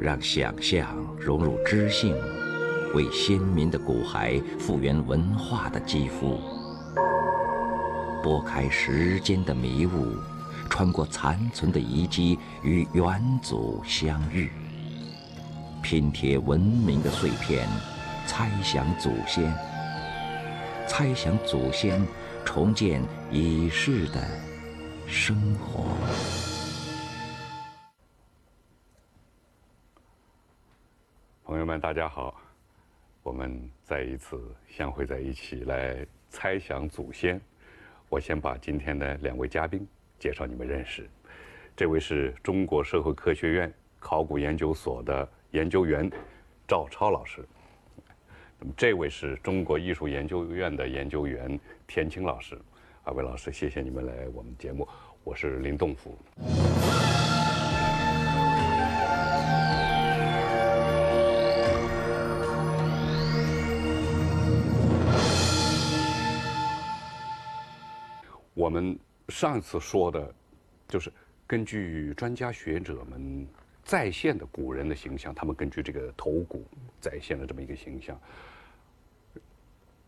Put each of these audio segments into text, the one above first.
让想象融入知性，为先民的骨骸复原文化的肌肤，拨开时间的迷雾，穿过残存的遗迹，与远祖相遇，拼贴文明的碎片，猜想祖先，猜想祖先，重建已逝的生活。大家好，我们再一次相会在一起来猜想祖先。我先把今天的两位嘉宾介绍你们认识。这位是中国社会科学院考古研究所的研究员赵超老师。那么这位是中国艺术研究院的研究员田青老师。二位老师，谢谢你们来我们节目。我是林栋福。我们上一次说的，就是根据专家学者们再现的古人的形象，他们根据这个头骨再现了这么一个形象。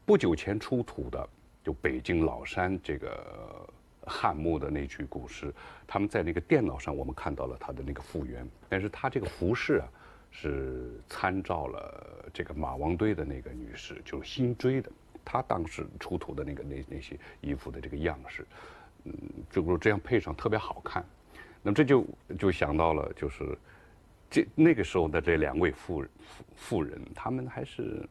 不久前出土的，就北京老山这个汉墓的那具古尸，他们在那个电脑上我们看到了他的那个复原，但是他这个服饰啊，是参照了这个马王堆的那个女士，就是辛追的。他当时出土的那个那那些衣服的这个样式，嗯，就是这样配上特别好看。那么这就就想到了，就是这那个时候的这两位妇妇妇人，他们还是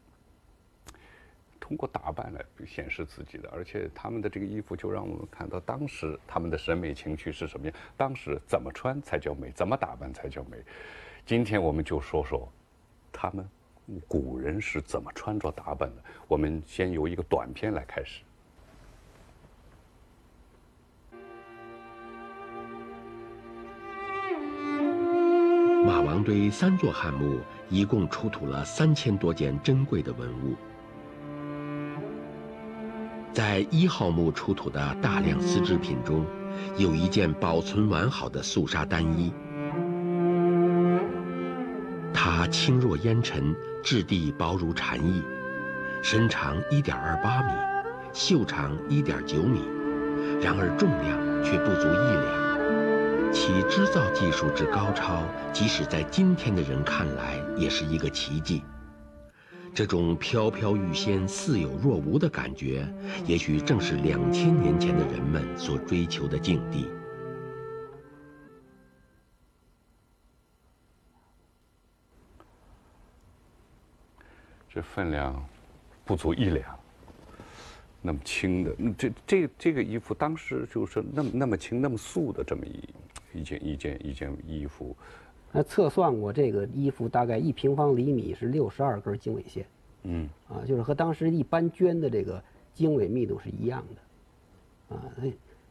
通过打扮来显示自己的，而且他们的这个衣服就让我们看到当时他们的审美情趣是什么样，当时怎么穿才叫美，怎么打扮才叫美。今天我们就说说他们。古人是怎么穿着打扮的？我们先由一个短片来开始。马王堆三座汉墓一共出土了三千多件珍贵的文物，在一号墓出土的大量丝织品中，有一件保存完好的素纱单衣。轻若烟尘，质地薄如蝉翼，身长一点二八米，袖长一点九米，然而重量却不足一两。其织造技术之高超，即使在今天的人看来，也是一个奇迹。这种飘飘欲仙、似有若无的感觉，也许正是两千年前的人们所追求的境地。这分量不足一两，那么轻的，这这这个衣服当时就是那么那么轻、那么素的这么一一件一件一件衣服。那测算过，这个衣服大概一平方厘米是六十二根经纬线。嗯，啊，就是和当时一般绢的这个经纬密度是一样的。啊，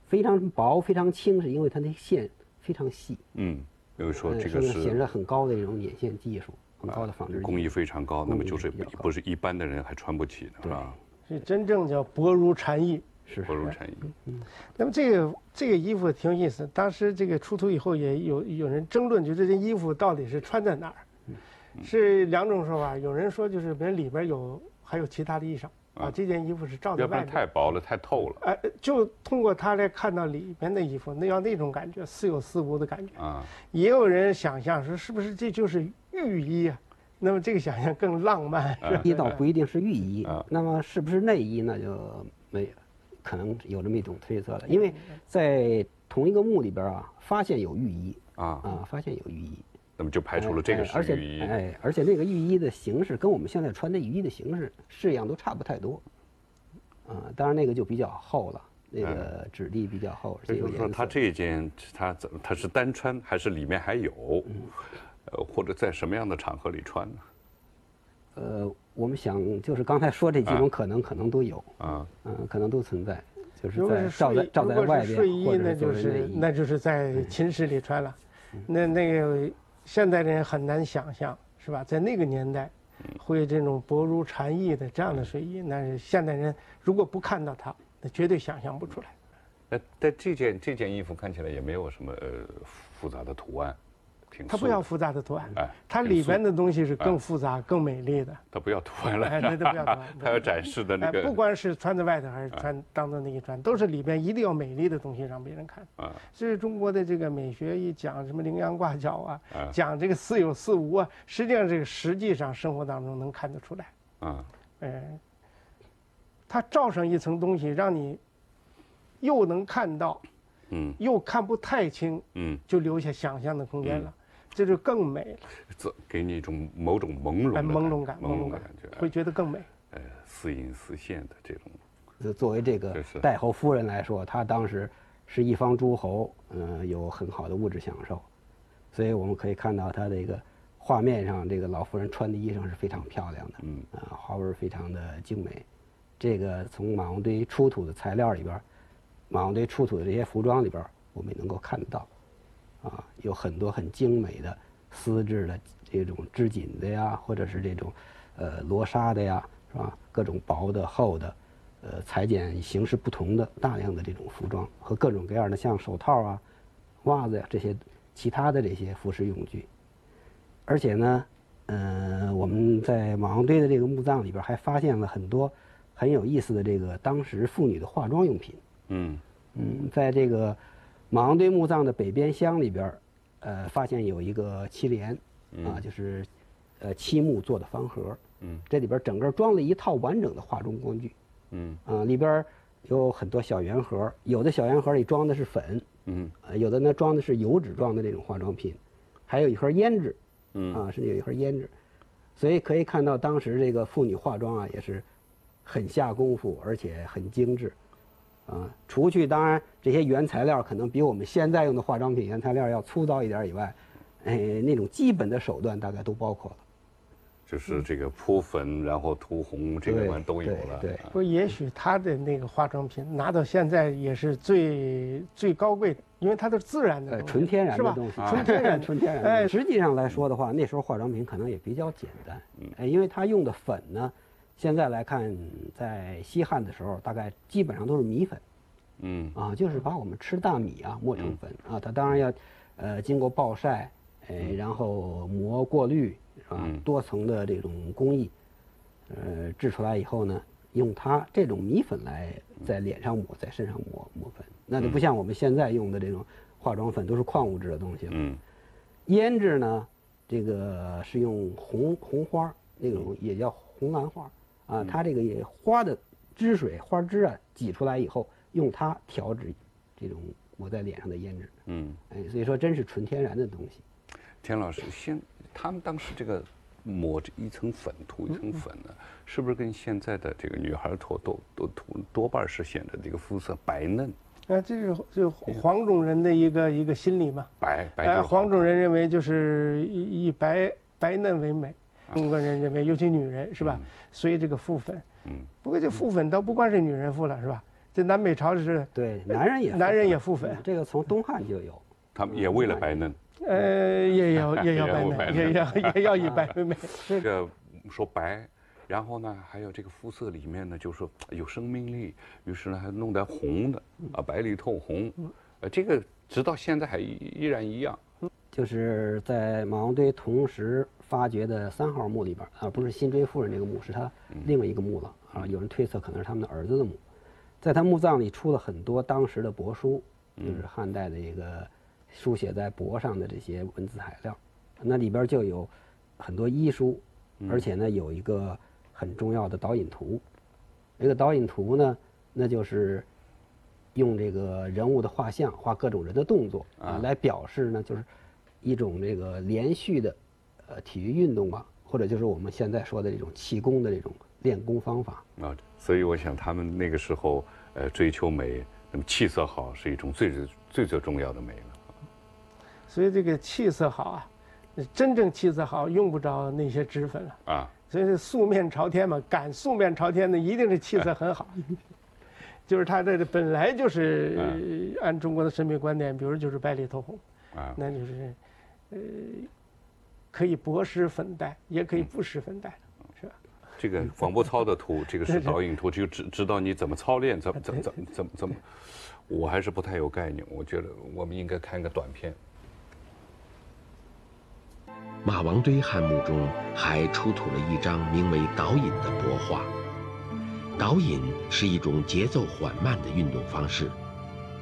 非常薄、非常轻，是因为它那线非常细。嗯，比如说这个是显示很高的一种捻线技术。很高的纺织工艺非常高，那么就是不是一般的人还穿不起的，是吧？是真正叫薄如蝉翼，是薄如蝉翼。嗯，那么这个这个衣服挺有意思。当时这个出土以后，也有有人争论，就这件衣服到底是穿在哪儿？是两种说法。有人说就是别里边有还有其他的衣裳啊，这件衣服是罩在外面。太薄了，太透了。哎，就通过它来看到里面的衣服，那要那种感觉，似有似无的感觉啊。也有人想象说，是不是这就是？浴衣啊，那么这个想象更浪漫。衣倒不一定是浴衣，那么是不是内衣那就没可能有这么一种推测了。因为在同一个墓里边啊，发现有浴衣啊啊，发现有浴衣，那么就排除了这个是浴衣。哎，而且那个浴衣的形式跟我们现在穿的浴衣的形式式样都差不太多。啊，当然那个就比较厚了，那个质地比较厚。所以说，他这件他怎他是单穿还是里面还有？呃，或者在什么样的场合里穿呢？呃，我们想就是刚才说这几种可能，可能都有啊，嗯，可能都存在，就是在罩在罩在外边，睡衣那就是那就是在寝室里穿了，那那个现代人很难想象，是吧？在那个年代，会这种薄如蝉翼的这样的睡衣，那是现代人如果不看到它，那绝对想象不出来。那但这件这件衣服看起来也没有什么呃复杂的图案。挺它不要复杂的图案哎，它里边的东西是更复杂、更美丽的。它不要图案了，哎，那都不要图案它要展示的那哎，个不管是穿在外头还是穿当做那个穿，都是里边一定要美丽的东西让别人看。啊所以中国的这个美学一讲什么羚羊挂角啊啊，讲这个似有似无啊，实际上这个实际上生活当中能看得出来。啊哎，它罩上一层东西，让你又能看到，嗯又看不太清，嗯，就留下想象的空间了，这就更美了，这给你一种某种朦胧的哎，朦胧感，朦朦胧感胧的感觉，会觉得更美。呃，似隐似现的这种，就作为这个代侯夫人来说，她当时是一方诸侯，嗯、有很好的物质享受，所以我们可以看到她这个画面上，这个老夫人穿的衣裳是非常漂亮的，嗯。啊，花纹非常的精美。这个从马王堆出土的材料里边儿，马王堆出土的这些服装里边儿，我们也能够看得到，啊，有很多很精美的丝质的这种织锦的呀，或者是这种呃罗纱的呀，是吧？各种薄的、厚的，呃，裁剪形式不同的大量的这种服装和各种各样的像手套啊、袜子呀这些其他的这些服饰用具。而且呢，呃，我们在马王堆的这个墓葬里边还发现了很多很有意思的这个当时妇女的化妆用品。嗯嗯，在这个马王堆墓葬的北边厢里边儿，呃，发现有一个漆帘，啊，就是呃漆木做的方盒，嗯，这里边儿整个装了一套完整的化妆工具，嗯。啊，里边儿有很多小圆盒，有的小圆盒里装的是粉，嗯。呃，有的呢装的是油脂状的那种化妆品，还有一盒胭脂，嗯。啊，甚至有一盒胭脂，所以可以看到当时这个妇女化妆啊也是很下功夫，而且很精致，啊，除去当然这些原材料可能比我们现在用的化妆品原材料要粗糙一点以外，哎，那种基本的手段大概都包括了。就是这个铺粉，然后涂红，这个都有了。对不也许他的那个化妆品拿到现在也是最最高贵，因为它都是自然的纯天然？的东西，纯天然纯天然的。哎实际上来说的话，那时候化妆品可能也比较简单，哎，因为它用的粉呢，现在来看，在西汉的时候，大概基本上都是米粉嗯啊，就是把我们吃大米啊磨成粉啊，它当然要，呃，经过暴晒，呃，然后磨过滤，是吧？多层的这种工艺，呃，制出来以后呢，用它这种米粉来在脸上抹，在身上抹抹粉，那就不像我们现在用的这种化妆粉都是矿物质的东西了。嗯胭脂呢，这个是用红红花那种也叫红兰花啊，它这个也花的汁水花汁啊挤出来以后，用它调制这种抹在脸上的胭脂，嗯，哎，所以说真是纯天然的东西。田老师，现他们当时这个抹这一层粉，涂一层粉呢，是不是跟现在的这个女孩涂都都涂多半是显得这个肤色白嫩？啊，这是这黄种人的一个一个心理嘛。白白哎，黄种人认为就是以以白白嫩为美，中国人认为，尤其女人是吧？所以这个敷粉，嗯，不过这敷粉倒不光是女人敷了是吧？这南北朝是，对，男人也男人也敷粉嗯这个从东汉就有。他们也为了白嫩。呃，也要 也要白白嫩，也要 也要以白为美。这个说白，然后呢，还有这个肤色里面呢，就说有生命力，于是呢还弄点红的啊，白里透红，呃，这个直到现在还依依然一样。就是在马王堆同时发掘的三号墓里边儿，而不是辛追夫人这个墓，是他另外一个墓了啊。有人推测可能是他们的儿子的墓，在他墓葬里出了很多当时的帛书，就是汉代的一个书写在帛上的这些文字材料，那里边就有很多医书，而且呢有一个很重要的导引图，这个导引图呢，那就是用这个人物的画像画各种人的动作啊，来表示呢就是一种这个连续的呃体育运动啊，或者就是我们现在说的这种气功的这种练功方法。啊，所以我想他们那个时候，呃，追求美，那么气色好是一种最最最最重要的美了。所以这个气色好啊，真正气色好用不着那些脂粉了。啊，所以是素面朝天嘛，敢素面朝天的一定是气色很好，就是他这本来就是按中国的审美观点，比如就是白里透红，啊，那就是呃可以薄施粉黛，也可以不施粉黛，是吧？这个广播操的图，这个是导引图，就知知道你怎么操练，怎么怎么怎么怎么怎么，我还是不太有概念。我觉得我们应该看个短片。马王堆汉墓中还出土了一张名为“导引”的帛画。导引是一种节奏缓慢的运动方式，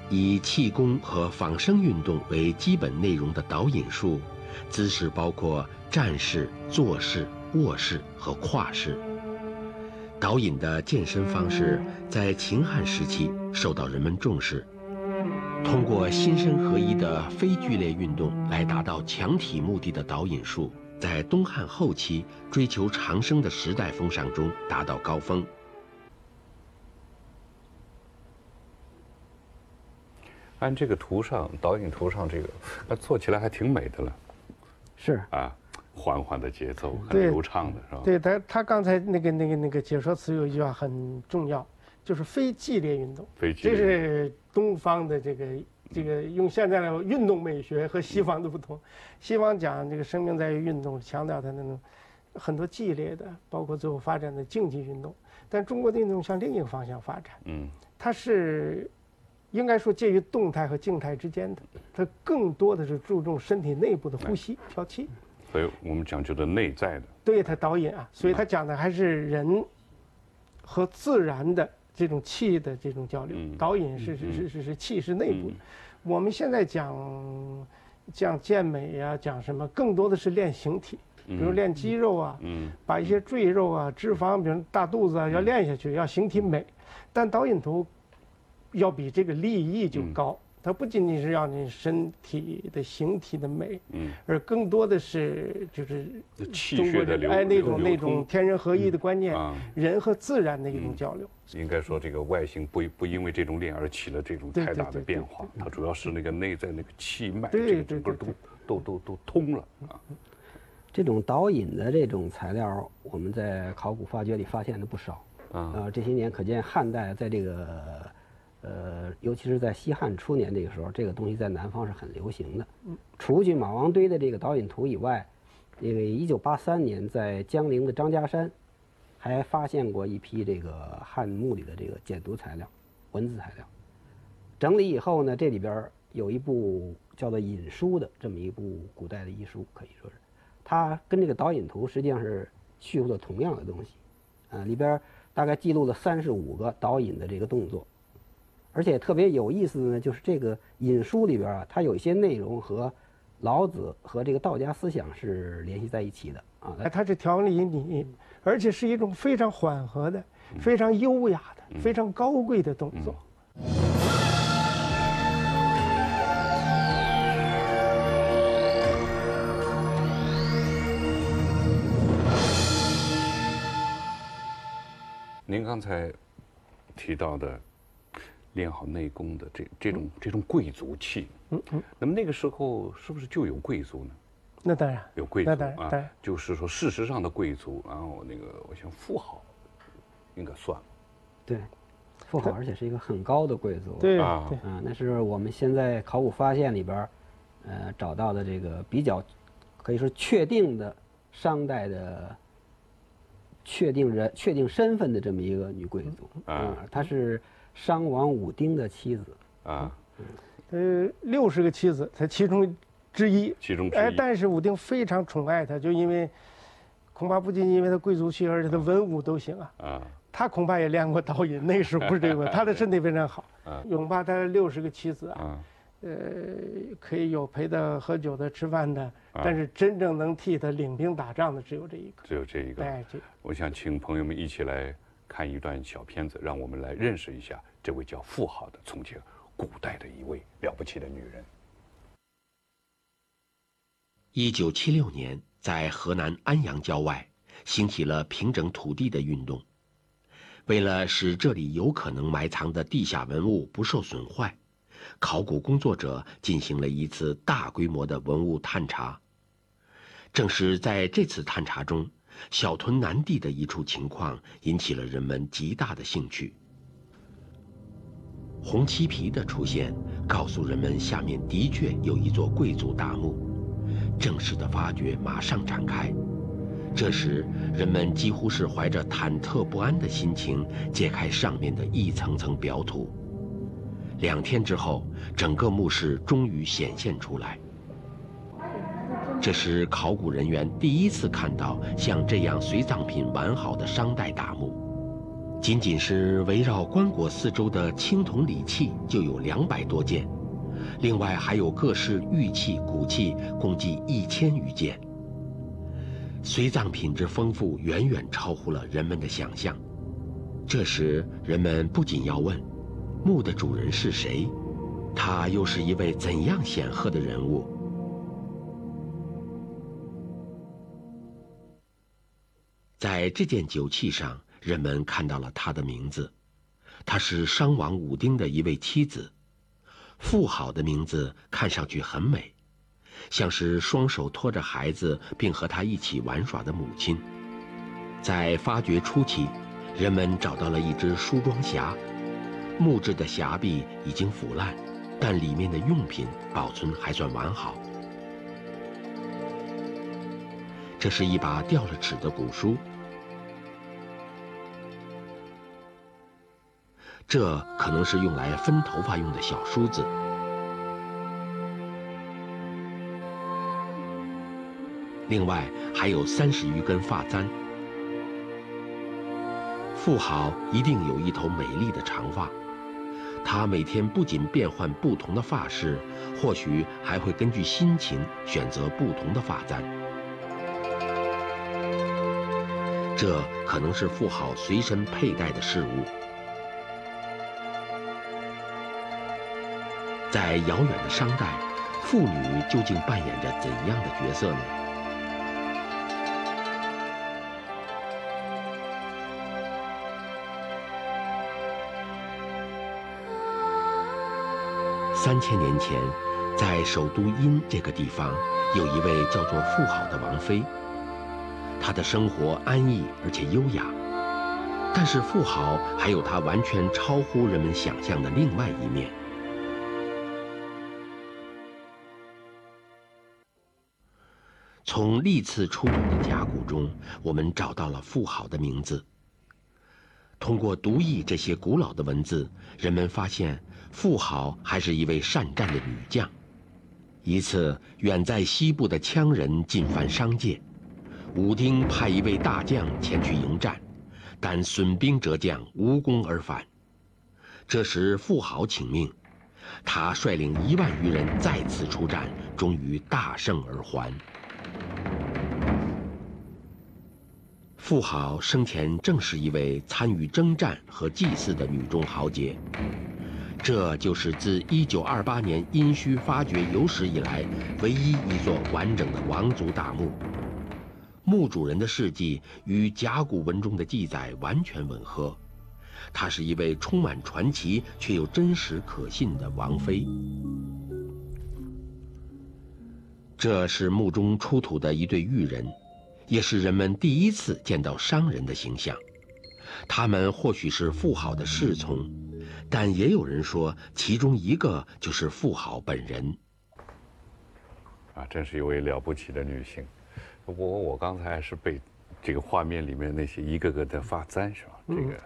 以气功和仿生运动为基本内容的导引术，姿势包括站式、坐式、卧式和跨式。导引的健身方式在秦汉时期受到人们重视，通过心身合一的非剧烈运动来达到强体目的的导引术，在东汉后期追求长生的时代风尚中达到高峰。按这个图上导引图上这个，那做起来还挺美的了。是啊，缓缓的节奏，很流畅的是吧？对他，他刚才那个那个那个解说词有一句话很重要，就是非激烈运动。这非剧烈这是东方的这个这个用现在的运动美学和西方的不同。西方讲这个生命在于运动，强调它那种很多激烈的，包括最后发展的竞技运动。但中国的运动向另一个方向发展，嗯它是应该说介于动态和静态之间的，它更多的是注重身体内部的呼吸、调气。所以我们讲究的内在的，对它导引啊，所以它讲的还是人和自然的这种气的这种交流。嗯导引是是是是是气是内部的。我们现在讲讲健美呀、讲什么，更多的是练形体，比如练肌肉啊，嗯把一些赘肉啊、脂肪，比如大肚子啊，要练下去，要形体美。但导引图要比这个利益就高，它不仅仅是让你身体的形体的美，嗯，而更多的是就是气中国血的流人哎那种那种天人合一的观念，啊，人和自然的一种交流。应该说这个外形不不因为这种练而起了这种太大的变化，它主要是那个内在那个气脉，这个整个都都都都通了啊。这种导引的这种材料，我们在考古发掘里发现的不少。啊。啊，这些年可见汉代在这个，呃，尤其是在西汉初年这个时候，这个东西在南方是很流行的。除去马王堆的这个导引图以外，那个一九八三年在江陵的张家山，还发现过一批这个汉墓里的这个简牍材料、文字材料。整理以后呢，这里边有一部叫做《引书》的这么一部古代的医书，可以说是，它跟这个导引图实际上是叙述了同样的东西，啊，里边大概记录了三十五个导引的这个动作，而且特别有意思的呢，就是这个引书里边啊，它有一些内容和老子和这个道家思想是联系在一起的啊。哎，它是条理你，而且是一种非常缓和的、非常优雅的、非常高贵的动作。您刚才提到的练好内功的这这种这种贵族气，嗯嗯，那么那个时候是不是就有贵族呢？那当然，有贵族那当然啊当然，就是说事实上的贵族，然后那个我想富豪应该算对，富豪，而且是一个很高的贵族。对啊对，啊，那是我们现在考古发现里边，呃，找到的这个比较可以说确定的商代的确定人、确定身份的这么一个女贵族啊她是商王武丁的妻子。啊，呃，六十个妻子，她其中之一。哎，其中之一。但是武丁非常宠爱她，就因为恐怕不仅因为她贵族气，而且她文武都行啊。啊他恐怕也练过导引，那时候不是这个，她的身体非常好啊。恐怕他六十个妻子啊，啊呃，可以有陪他喝酒的、吃饭的，啊但是真正能替他领兵打仗的只有这一个。只有这一个。哎，这我想请朋友们一起来看一段小片子，让我们来认识一下这位叫富豪的从前古代的一位了不起的女人。一九七六年，在河南安阳郊外，兴起了平整土地的运动。为了使这里有可能埋藏的地下文物不受损坏，考古工作者进行了一次大规模的文物探查。正是在这次探查中，小屯南地的一处情况引起了人们极大的兴趣。红漆皮的出现，告诉人们下面的确有一座贵族大墓。正式的发掘马上展开。这时，人们几乎是怀着忐忑不安的心情揭开上面的一层层表土。两天之后，整个墓室终于显现出来。这是考古人员第一次看到像这样随葬品完好的商代大墓。仅仅是围绕棺椁四周的青铜礼器就有两百多件，另外还有各式玉器、骨器，共计一千余件。随葬品之丰富，远远超乎了人们的想象。这时，人们不仅要问：墓的主人是谁？他又是一位怎样显赫的人物？在这件酒器上，人们看到了他的名字。他是商王武丁的一位妻子，妇好的名字看上去很美。像是双手托着孩子并和他一起玩耍的母亲。在发掘初期，人们找到了一只梳妆匣，木质的匣壁已经腐烂，但里面的用品保存还算完好。这是一把掉了齿的古书，这可能是用来分头发用的小梳子。另外还有三十余根发簪。富豪一定有一头美丽的长发，他每天不仅变换不同的发饰，或许还会根据心情选择不同的发簪。这可能是富豪随身佩戴的饰物。在遥远的商代，妇女究竟扮演着怎样的角色呢？三千年前，在首都殷这个地方，有一位叫做妇好的王妃。她的生活安逸而且优雅，但是妇好还有她完全超乎人们想象的另外一面。从历次出土的甲骨中，我们找到了妇好的名字。通过读译这些古老的文字，人们发现。富豪还是一位善战的女将。一次，远在西部的羌人进犯商界，武丁派一位大将前去迎战，但损兵折将，无功而返。这时，富豪请命，他率领一万余人再次出战，终于大胜而还。富豪生前正是一位参与征战和祭祀的女中豪杰。这就是自1928年殷墟发掘有史以来唯一一座完整的王族大墓。墓主人的事迹与甲骨文中的记载完全吻合，她是一位充满传奇却又真实可信的王妃。这是墓中出土的一对玉人，也是人们第一次见到商人的形象。他们或许是富豪的侍从。但也有人说，其中一个就是富豪本人。啊，真是一位了不起的女性。不过我刚才是被这个画面里面那些一个个的发簪是吧？这个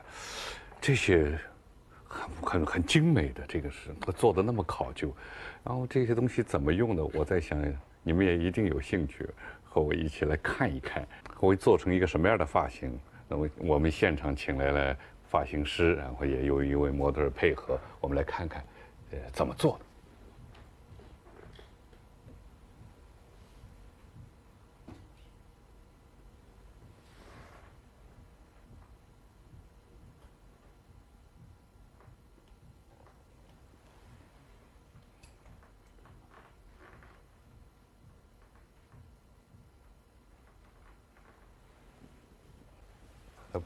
这些很很很精美的，这个是做的那么考究。然后这些东西怎么用的？我在想，你们也一定有兴趣和我一起来看一看，会做成一个什么样的发型？那么我们现场请来了。发型师，然后也有一位模特配合，我们来看看，呃，怎么做的。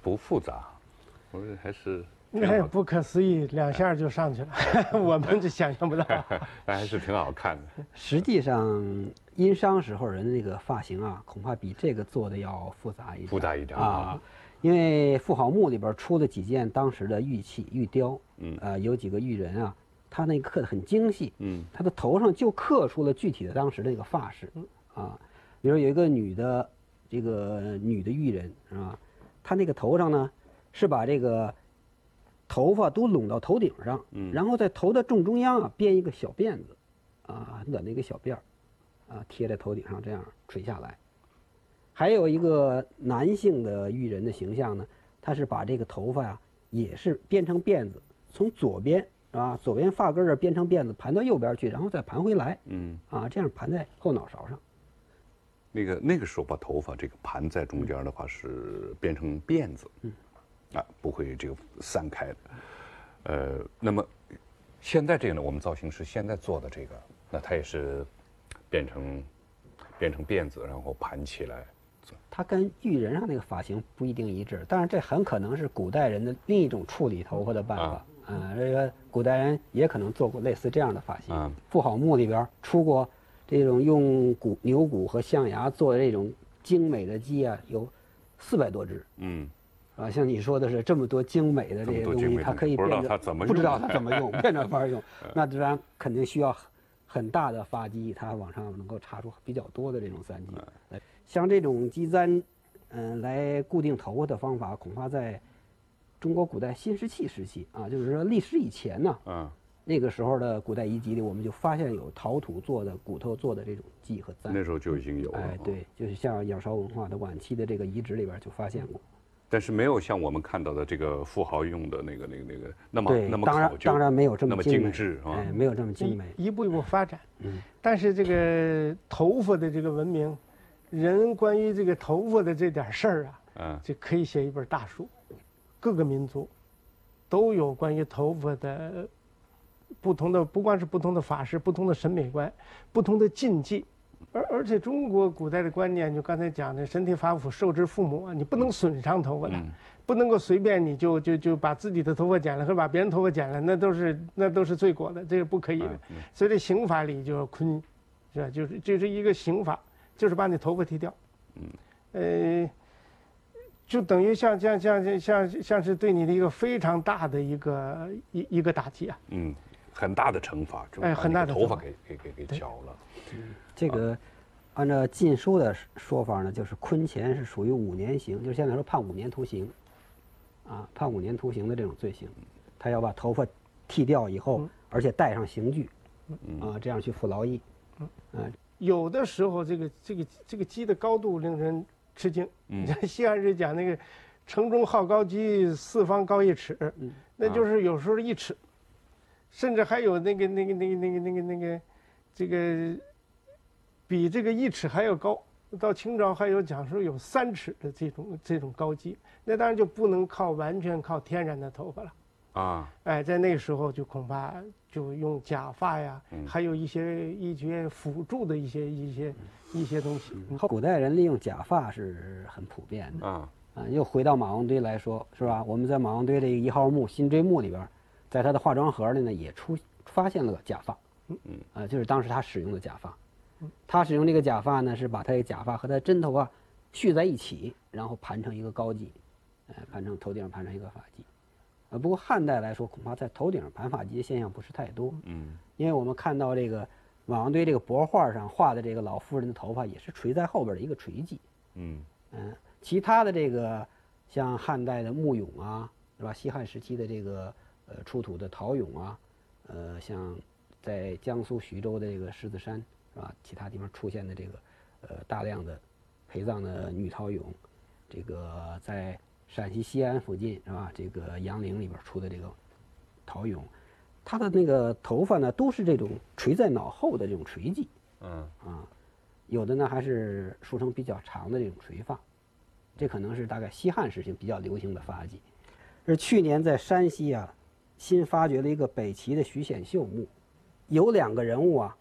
不复杂。还是，那不可思议，两下就上去了，我们就想象不到。那还是挺好看的。实际上，殷商时候人的那个发型啊，恐怕比这个做的要复杂一点。复杂一点啊，因为妇好墓里边出了几件当时的玉器、玉雕，嗯，呃，有几个玉人啊，他那刻的很精细，嗯，他的头上就刻出了具体的当时的那个发饰，啊，比如有一个女的，这个女的玉人是吧？她那个头上呢。是把这个头发都拢到头顶上，然后在头的正中央啊编一个小辫子，啊很，短的一个小辫儿，啊贴在头顶上这样垂下来。还有一个男性的玉人的形象呢，他是把这个头发呀也是编成辫子，从左边啊左边发根儿这儿编成辫子盘到右边去，然后再盘回来，嗯，啊这样盘在后脑勺上。那个那个时候把头发这个盘在中间的话是编成辫子，嗯，啊不会这个散开的，呃，那么现在这个呢，我们造型师现在做的这个，那它也是变成变成辫子，然后盘起来，它跟玉人上那个发型不一定一致，但是这很可能是古代人的另一种处理头发的办法。啊啊，这个古代人也可能做过类似这样的发型。啊妇好墓里边出过这种用骨牛骨和象牙做的这种精美的鸡啊，有四百多只。嗯，啊，像你说的是这么多精美的这些东西，它可以不知道变成它怎么不知道它怎么用，变着法儿用，那自然肯定需要很很大的发机，它往上能够插出比较多的这种散嗯髻。来，像这种鸡簪，嗯、来固定头发的方法，恐怕在中国古代新石器时期啊，就是说历史以前呢，嗯那个时候的古代遗迹里，我们就发现有陶土做的骨头做的这种髻和簪。那时候就已经有了，哎，对，就是像仰韶文化的晚期的这个遗址里边就发现过。但是没有像我们看到的这个富豪用的那个那个那个那么对那，么当然考究，当然没有这那么精致啊哎，没有这么精美。一一步一步发展。嗯，但是这个头发的这个文明，人关于这个头发的这点事儿啊，嗯这可以写一本大书。各个民族都有关于头发的不同的，不光是不同的法式、不同的审美观、不同的禁忌。而而且中国古代的观念，就刚才讲的“身体发肤，受之父母”啊，你不能损伤头发的，嗯不能够随便你就就就把自己的头发剪了，或者把别人头发剪了，那都是那都是罪过的，这是不可以的。嗯所以这刑法里就要坤，是吧？就是就是一个刑法，就是把你头发剃掉。嗯，呃，就等于像像像像像像是对你的一个非常大的一个一一个打击啊。嗯，很大的惩罚，就很大的头发给给给给绞了，这个按照《禁书》的说法呢，就是坤钱是属于五年刑，就是现在说判五年徒刑，啊，判五年徒刑的这种罪行，他要把头发剃掉以后，而且戴上刑具，啊，这样去服劳役。嗯，有的时候，这个这个这个鸡的高度令人吃惊。嗯。你看西汉时讲那个“城中好高鸡，四方高一尺”，那就是有时候一尺，甚至还有那个那个那个那个那个那个这个比这个一尺还要高。到清朝还有讲说有三尺的这种这种高级，那当然就不能靠完全靠天然的头发了。啊，哎，在那个时候就恐怕就用假发呀，嗯还有一些一些辅助的一些一些一些东西。嗯古代人利用假发是很普遍的。啊，啊，又回到马王堆来说，是吧？我们在马王堆这个一号墓辛追墓里边儿，在他的化妆盒里呢，也出发现了个假发，嗯嗯，啊，就是当时他使用的假发。他使用这个假发呢，是把他的假发和他真头发续在一起，然后盘成一个高髻，呃，盘成头顶上盘成一个发髻。呃，不过汉代来说，恐怕在头顶上盘发髻的现象不是太多，嗯因为我们看到这个马王堆这个帛画上画的这个老妇人的头发也是垂在后边的一个垂髻。嗯嗯，其他的这个像汉代的木俑啊，是吧？西汉时期的这个呃出土的陶俑啊，呃，像在江苏徐州的这个狮子山，是吧？其他地方出现的这个呃大量的陪葬的女陶俑，这个在陕西西安附近是吧？这个杨陵里边出的这个陶俑，它的那个头发呢都是这种垂在脑后的这种垂髻。嗯啊，有的呢还是梳成比较长的这种垂发，这可能是大概西汉时期比较流行的发髻。而去年在山西啊，新发掘了一个北齐的徐显秀墓，有两个人物啊，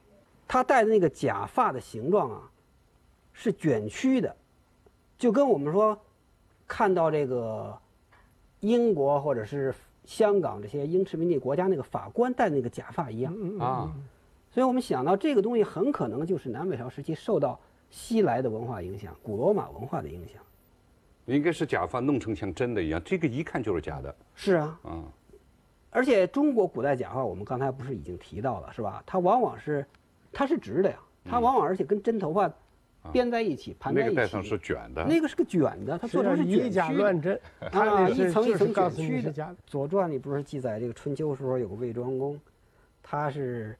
他戴的那个假发的形状啊，是卷曲的，就跟我们说看到这个英国或者是香港这些英殖民地国家那个法官戴那个假发一样。啊，所以我们想到这个东西很可能就是南北朝时期受到西来的文化影响，古罗马文化的影响。应该是假发弄成像真的一样，这个一看就是假的，是啊，啊，而且中国古代假发，我们刚才不是已经提到了，是吧？它往往是，它是直的呀，它往往而且跟真头发编在一起，盘在一起。那个戴上是卷的，那个是个卷的，它做成是以假卷曲的。乱真，他啊，那一层一层卷曲的。《左传》里不是记载这个春秋时候有个魏庄公，他是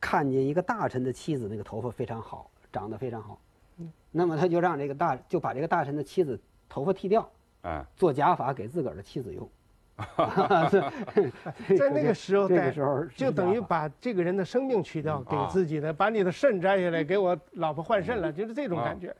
看见一个大臣的妻子那个头发非常好，长得非常好，那么他就让这个大就把这个大臣的妻子头发剃掉，哎，做假发给自个儿的妻子用。在那个时候，这个时候就等于把这个人的生命去掉，给自己的，把你的肾摘下来，给我老婆换肾了，就是这种感觉。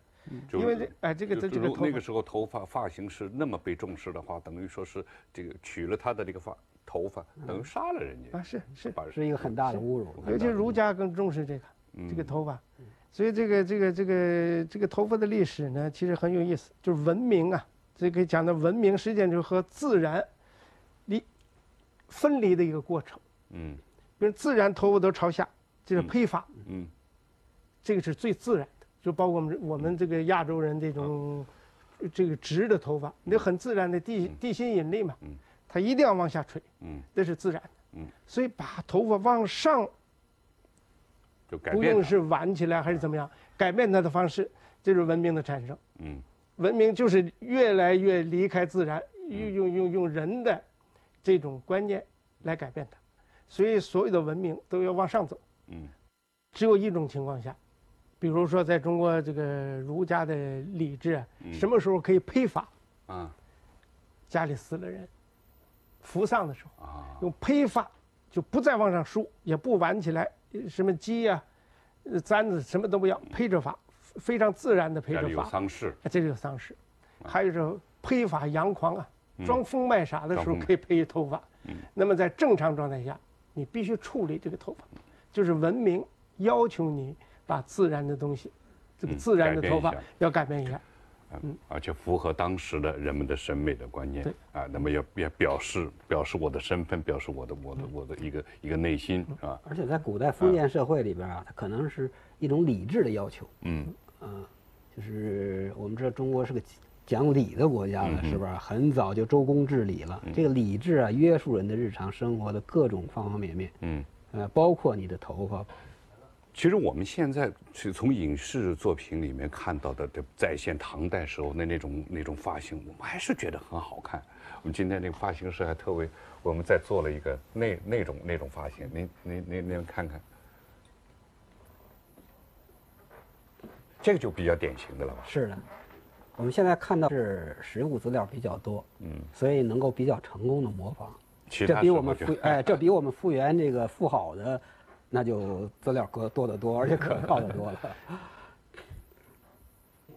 因为这哎，这个这这个那个时候头发发型是那么被重视的话，等于说是这个取了他的这个发头发，等于杀了人家啊！是是，是一个很大的侮辱。尤其儒家更重视这个这个头发，所以这个这个这个这个头发的历史呢，其实很有意思。就是文明啊，这个讲的文明实际上就是和自然离分离的一个过程。嗯，比如自然头发都朝下，这是披发。嗯，这个是最自然的。就包括我们我们这个亚洲人这种，这个直的头发，那很自然的地地心引力嘛，它一定要往下垂，嗯。这是自然的，嗯。所以把头发往上，就改不用是挽起来还是怎么样，改变它的方式，这是文明的产生。嗯。文明就是越来越离开自然，用用用用人的这种观念来改变它，所以所有的文明都要往上走。只有一种情况下。比如说，在中国这个儒家的礼制，什么时候可以披发？啊，家里死了人，服丧的时候，用披发，就不再往上梳，也不挽起来，什么鸡呀、簪子什么都不要，披着法，非常自然的披着发。有丧事，这就有丧事。还有是披发扬狂啊，装疯卖傻的时候可以披头发。那么在正常状态下，你必须处理这个头发，就是文明要求你。把自然的东西，这个自然的头发要改变一下，嗯，而且符合当时的人们的审美的观念，啊，那么要要表示表示我的身份，表示我的我的我的一个一个内心啊。而且在古代封建社会里边啊，它可能是一种礼制的要求，嗯，啊，就是我们知道中国是个讲礼的国家了，是不是？很早就周公治理了，这个礼制啊，约束人的日常生活的各种方方面面，嗯，呃，包括你的头发。其实我们现在是从影视作品里面看到的，再现唐代时候的那种那种发型，我们还是觉得很好看。我们今天那个发型师还特为我们再做了一个那那种那种发型，您您您您看看，这个就比较典型的了吧？是的，我们现在看到是实物资料比较多，嗯，所以能够比较成功的模仿。这比我们复哎，这比我们复原这个复好的。那就资料可多得多，而且可靠的多了。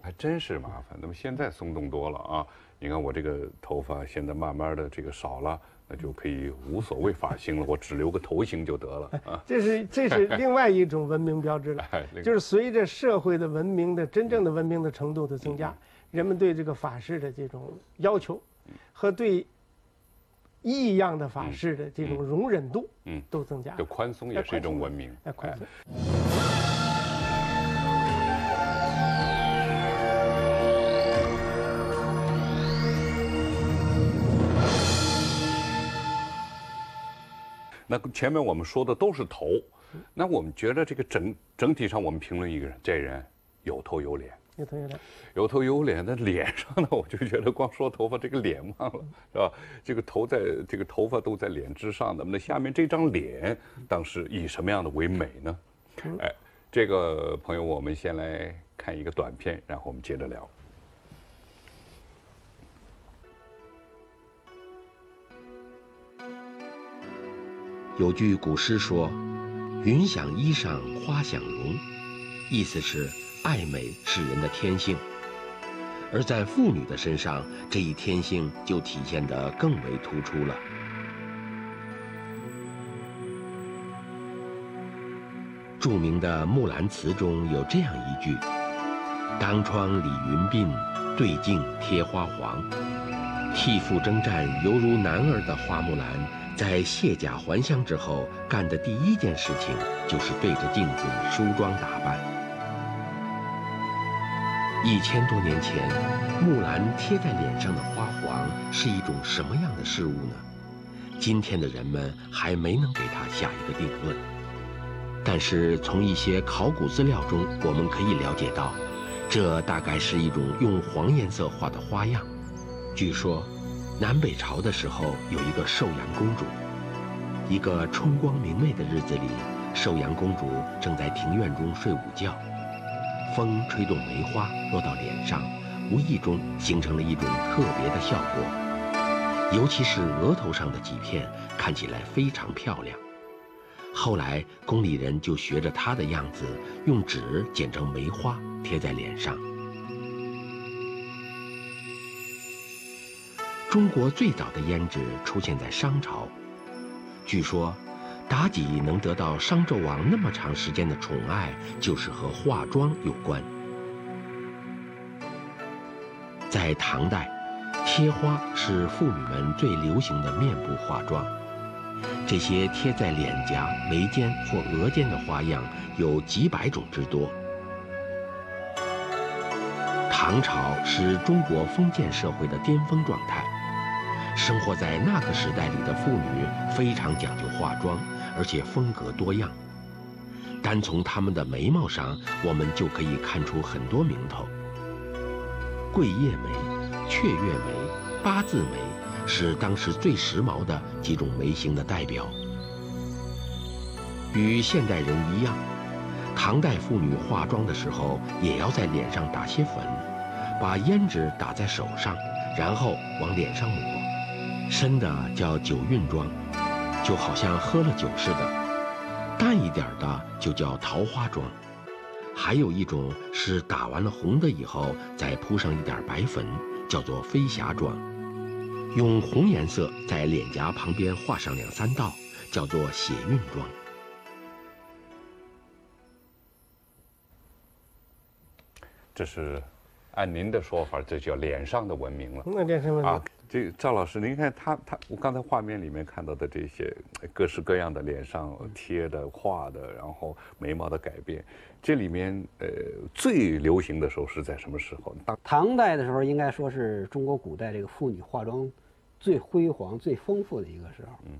还真是麻烦。那么现在松动多了啊！你看我这个头发现在慢慢的这个少了，那就可以无所谓发型了，我只留个头型就得了啊。这是这是另外一种文明标志了，就是随着社会的文明的真正的文明的程度的增加，人们对这个法式的这种要求和对。异样的法式的这种容忍度，嗯，都增加。就宽松也是一种文明。哎，宽松。那前面我们说的都是头，那我们觉得这个整整体上，我们评论一个人，这人有头有脸。有头有脸，有头有脸的脸上呢，我就觉得光说头发，这个脸忘了，是吧？这个头在这个头发都在脸之上的，那下面这张脸，当时以什么样的为美呢？哎，这个朋友，我们先来看一个短片，然后我们接着聊。有句古诗说：“云想衣裳花想容”，意思是。爱美是人的天性，而在妇女的身上，这一天性就体现得更为突出了。著名的《木兰辞》中有这样一句：“当窗理云鬓，对镜贴花黄。”替父征战犹如男儿的花木兰，在卸甲还乡之后，干的第一件事情就是对着镜子梳妆打扮。一千多年前，木兰贴在脸上的花黄是一种什么样的事物呢？今天的人们还没能给它下一个定论。但是从一些考古资料中，我们可以了解到，这大概是一种用黄颜色画的花样。据说，南北朝的时候有一个寿阳公主，一个春光明媚的日子里，寿阳公主正在庭院中睡午觉。风吹动梅花落到脸上，无意中形成了一种特别的效果，尤其是额头上的几片，看起来非常漂亮。后来宫里人就学着他的样子，用纸剪成梅花贴在脸上。中国最早的胭脂出现在商朝，据说，妲己能得到商纣王那么长时间的宠爱，就是和化妆有关。在唐代，贴花是妇女们最流行的面部化妆。这些贴在脸颊、眉间或额间的花样有几百种之多。唐朝是中国封建社会的巅峰状态。生活在那个时代里的妇女非常讲究化妆，而且风格多样。单从她们的眉毛上，我们就可以看出很多名头。桂叶眉、雀跃眉、八字眉是当时最时髦的几种眉形的代表。与现代人一样，唐代妇女化妆的时候也要在脸上打些粉，把胭脂打在手上，然后往脸上抹。深的叫酒晕妆，就好像喝了酒似的；淡一点的就叫桃花妆。还有一种是打完了红的以后，再铺上一点白粉，叫做飞霞妆。用红颜色在脸颊旁边画上两三道，叫做血晕妆。这是按您的说法，这叫脸上的文明了。那脸上文明。这赵老师，您看他他，我刚才画面里面看到的这些各式各样的脸上贴的、画的，然后眉毛的改变，这里面呃最流行的时候是在什么时候？当唐代的时候，应该说是中国古代这个妇女化妆最辉煌、最丰富的一个时候。嗯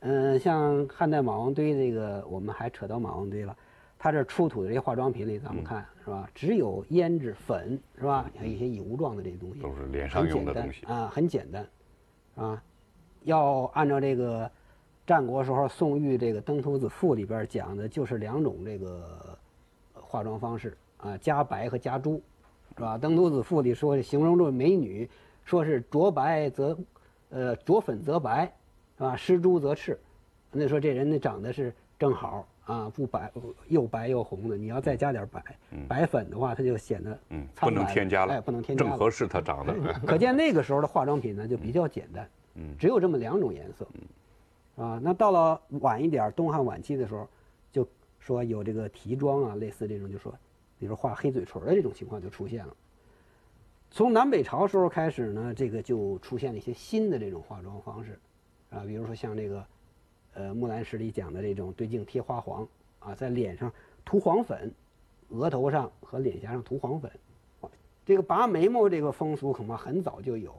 嗯，像汉代马王堆这个，我们还扯到马王堆了。他这出土的这些化妆品里，咱们看是吧？只有胭脂粉是吧？还有一些油状的这些东西，都是脸上用的东西啊，很简单，啊，要按照这个战国时候宋玉这个《登徒子赋》里边讲的，就是两种这个化妆方式啊，加白和加朱，是吧？《登徒子赋》里说形容这美女，说是着白则，呃，着粉则白，是吧？施朱则赤，那说这人呢长得是正好。啊，不白又白又红的，你要再加点白白粉的话，它就显得嗯不能添加了，哎，不能添加，正合适它长得。可见那个时候的化妆品呢就比较简单，嗯，只有这么两种颜色，啊，那到了晚一点，东汉晚期的时候，就说有这个提妆啊，类似这种，就说，比如画黑嘴唇的这种情况就出现了。从南北朝时候开始呢，这个就出现了一些新的这种化妆方式，啊，比如说像这个。呃，《木兰诗》里讲的这种对镜贴花黄啊，在脸上涂黄粉，额头上和脸颊上涂黄粉，这个拔眉毛这个风俗恐怕很早就有。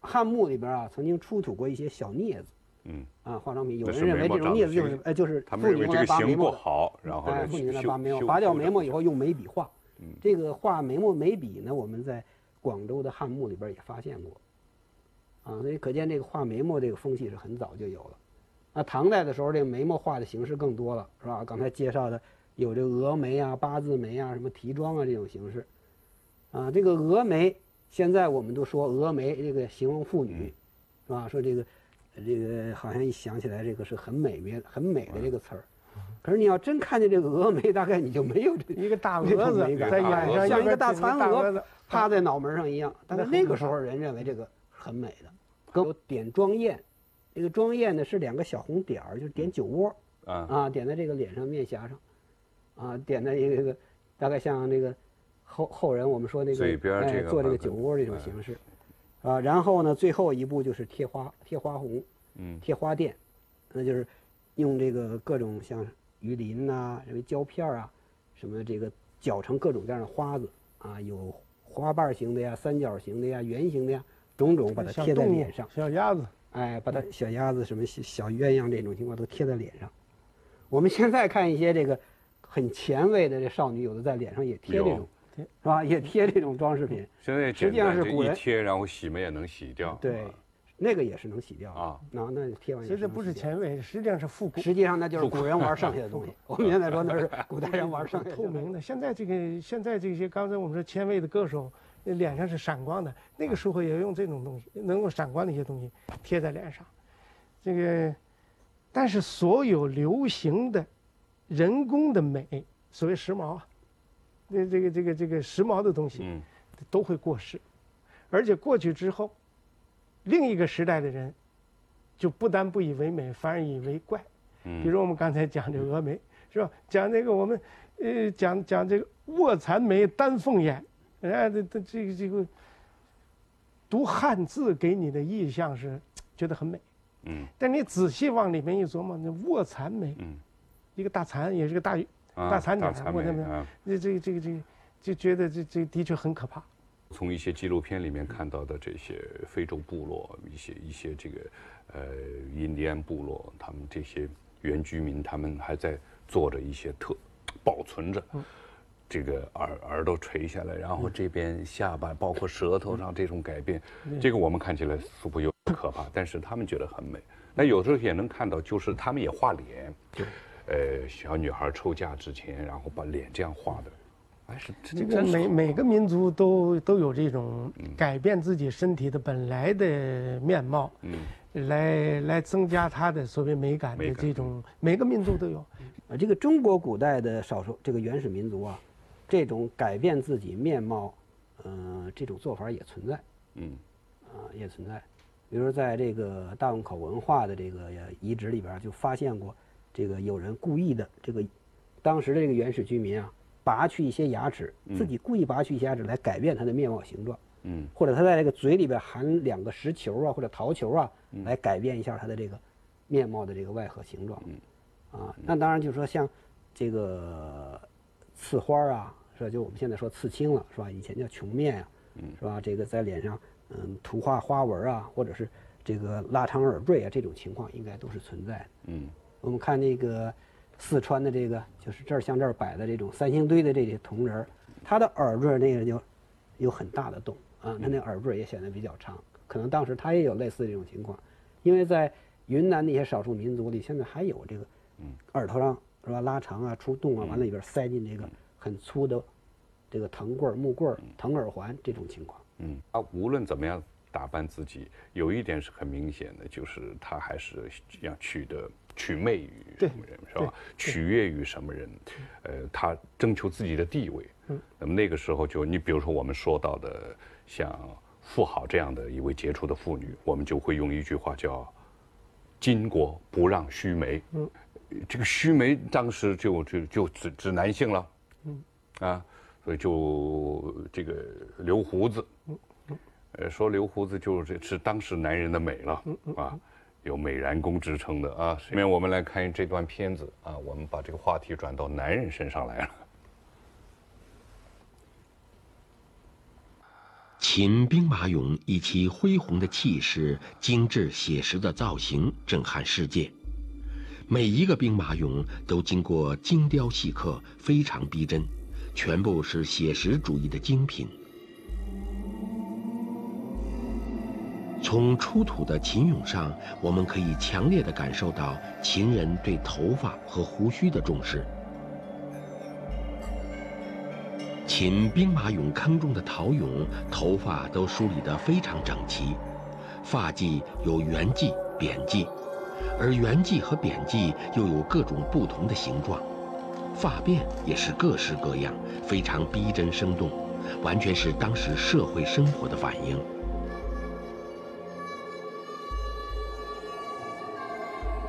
汉墓里边啊，曾经出土过一些小镊子，嗯，啊，化妆品，有人认为这种镊子就是呃，就是妇女用来拔眉毛，好，然后妇女用来拔眉毛，拔掉眉毛以后用眉笔画。这个画眉毛眉笔呢，我们在广州的汉墓里边也发现过，啊，所以可见这个画眉毛这个风气是很早就有了。那唐代的时候，这个眉毛画的形式更多了，是吧？刚才介绍的有这个峨眉啊、八字眉啊、什么提妆啊这种形式，啊，这个峨眉现在我们都说峨眉这个形容妇女，是吧？说这个这个好像一想起来，这个是很美妙、很美的这个词儿。可是你要真看见这个峨眉，大概你就没有这 一个大蛾子在眼上，像一个大蚕蛾趴在脑门上一样。但是那个时候人认为这个很美的，有点妆艳。这个妆艳呢是两个小红点儿，就是点酒窝啊。啊，点在这个脸上面颊上，啊，点在一个大概像那个后后人我们说那个嘴边这个做这个酒窝这种形式，啊，然后呢最后一步就是贴花贴花红，嗯，贴花钿，那就是用这个各种像鱼鳞呐、什么胶片啊，什么这个绞成各种各样的花子啊，有花瓣形的呀、三角形的呀、圆形的呀，种种把它贴在脸上，小鸭子。哎，把它小鸭子、什么小小鸳鸯这种情况都贴在脸上。我们现在看一些这个很前卫的这少女，有的在脸上也贴这种，是吧？也贴这种装饰品。现在实际上是古人贴，然后洗嘛也能洗掉。对，那个也是能洗掉啊。那那贴完其实不是前卫，实际上是复古。实际上那就是古人玩剩下的东西。我们现在说那是古代人玩剩下的 透明的。现在这个现在这些刚才我们说前卫的歌手，脸上是闪光的，那个时候也用这种东西，能够闪光的一些东西贴在脸上。这个，但是所有流行的、人工的美，所谓时髦啊，那这个这个这个时髦的东西，嗯都会过时，而且过去之后，另一个时代的人，就不但不以为美，反而以为怪。嗯比如我们刚才讲这峨眉，是吧？讲这个我们，呃，讲讲这个卧蚕眉、丹凤眼，哎，这这这个这个，读汉字给你的印象是 觉得很美，嗯但你仔细往里面一琢磨，那卧蚕眉，嗯，一个大蚕也是个大啊大蚕点卧蚕我这么眉啊这这个这个这个，就觉得这这的确很可怕。从一些纪录片里面看到的这些非洲部落，一些一些这个呃印第安部落，他们这些原居民，他们还在做着一些特保存着。这个耳耳朵垂下来，然后这边下巴，包括舌头上这种改变，这个我们看起来似乎有点可怕，但是他们觉得很美。那有时候也能看到，就是他们也画脸，呃，小女孩出嫁之前，然后把脸这样画的，哎，是这个每每个民族都都有这种嗯。改变自己身体的本来的面貌，嗯。来来增加它的所谓美感美感的这种，每个民族都有。啊，这个中国古代的少数这个原始民族啊，这种改变自己面貌，呃，这种做法也存在嗯。啊，也存在。比如说，在这个大汶口文化的这个遗址里边，就发现过这个有人故意的这个当时的这个原始居民啊，拔去一些牙齿，自己故意拔去一些牙齿来改变他的面貌形状，嗯。或者他在这个嘴里边含两个石球啊或者陶球啊，来改变一下他的这个面貌的这个外核形状。啊，那当然就是说像这个刺花啊，是吧？就我们现在说刺青了，是吧？以前叫琼面呀、是吧？这个在脸上嗯涂画花纹啊，或者是这个拉长耳坠啊，这种情况应该都是存在的。嗯我们看那个四川的这个，就是这儿像这儿摆的这种三星堆的这些铜人儿，他的耳坠那个就有很大的洞啊，他那耳坠也显得比较长，可能当时他也有类似这种情况，因为在云南那些少数民族里，现在还有这个嗯耳朵上是吧拉长啊出洞啊，完了里边塞进这个很粗的这个藤棍儿、木棍儿、藤耳环这种情况。嗯，他无论怎么样打扮自己，有一点是很明显的，就是他还是要取得取媚于什么人，是吧？取悦于什么人？呃，他征求自己的地位。嗯，那么那个时候就你比如说我们说到的像妇好这样的一位杰出的妇女，我们就会用一句话叫“巾帼不让须眉”。嗯，这个须眉当时就就就指指男性了。啊，所以就这个留胡子，呃，说留胡子就是是当时男人的美了啊，有美髯公之称的啊。下面我们来看这段片子啊，我们把这个话题转到男人身上来了。秦兵马俑以其恢宏的气势、精致写实的造型震撼世界。每一个兵马俑都经过精雕细刻，非常逼真，全部是写实主义的精品。从出土的秦俑上，我们可以强烈地感受到秦人对头发和胡须的重视。秦兵马俑坑中的陶俑，头发都梳理得非常整齐，发髻有圆髻、扁髻，而圆髻和扁髻又有各种不同的形状，发辫也是各式各样，非常逼真生动，完全是当时社会生活的反映。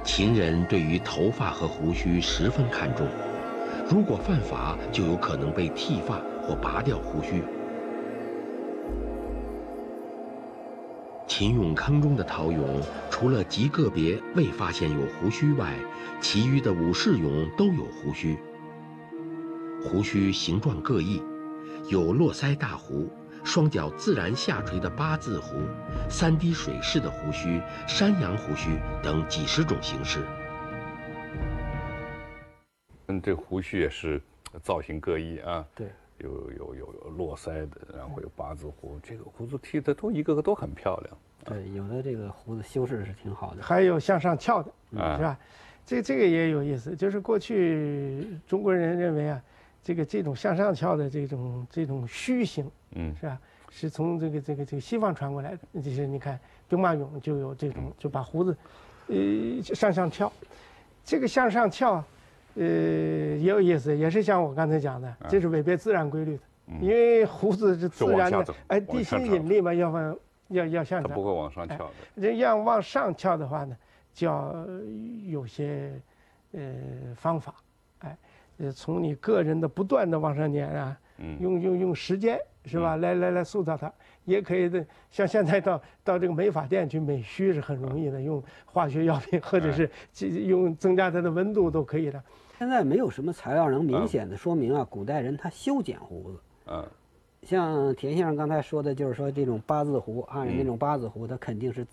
秦人对于头发和胡须十分看重，如果犯法，就有可能被剃发或拔掉胡须。秦俑坑中的陶俑，除了极个别未发现有胡须外，其余的武士俑都有胡须。胡须形状各异，有络腮大胡、双脚自然下垂的八字胡、三滴水式的胡须、山羊胡须等几十种形式。嗯，这胡须也是造型各异啊。对，有有有有络腮的，然后有八字胡，这个胡子剃的都一个个都很漂亮对，有的这个胡子修饰是挺好的。还有向上翘的，啊是吧？这这个也有意思，就是过去中国人认为啊，这个这种向上翘的这种这种虚形，嗯是吧？是从这个这个这个西方传过来的。就是你看兵马俑就有这种，就把胡子，呃向上翘。这个向上翘，呃也有意思，也是像我刚才讲的，这是违背自然规律的，因为胡子是自然的哎，地心引力嘛，要往要要向上它不。会往上翘的。这要往上翘的话呢，就要有些呃方法，哎，呃，从你个人的不断的往上撵啊，嗯用用用时间是吧，来来来塑造它，也可以的。像现在到到这个美发店去美须是很容易的，用化学药品或者是这用增加它的温度都可以的。现在没有什么材料能明显的说明啊，古代人他修剪胡子。嗯像田先生刚才说的，就是说这种八字胡，汉人那种八字胡，他肯定是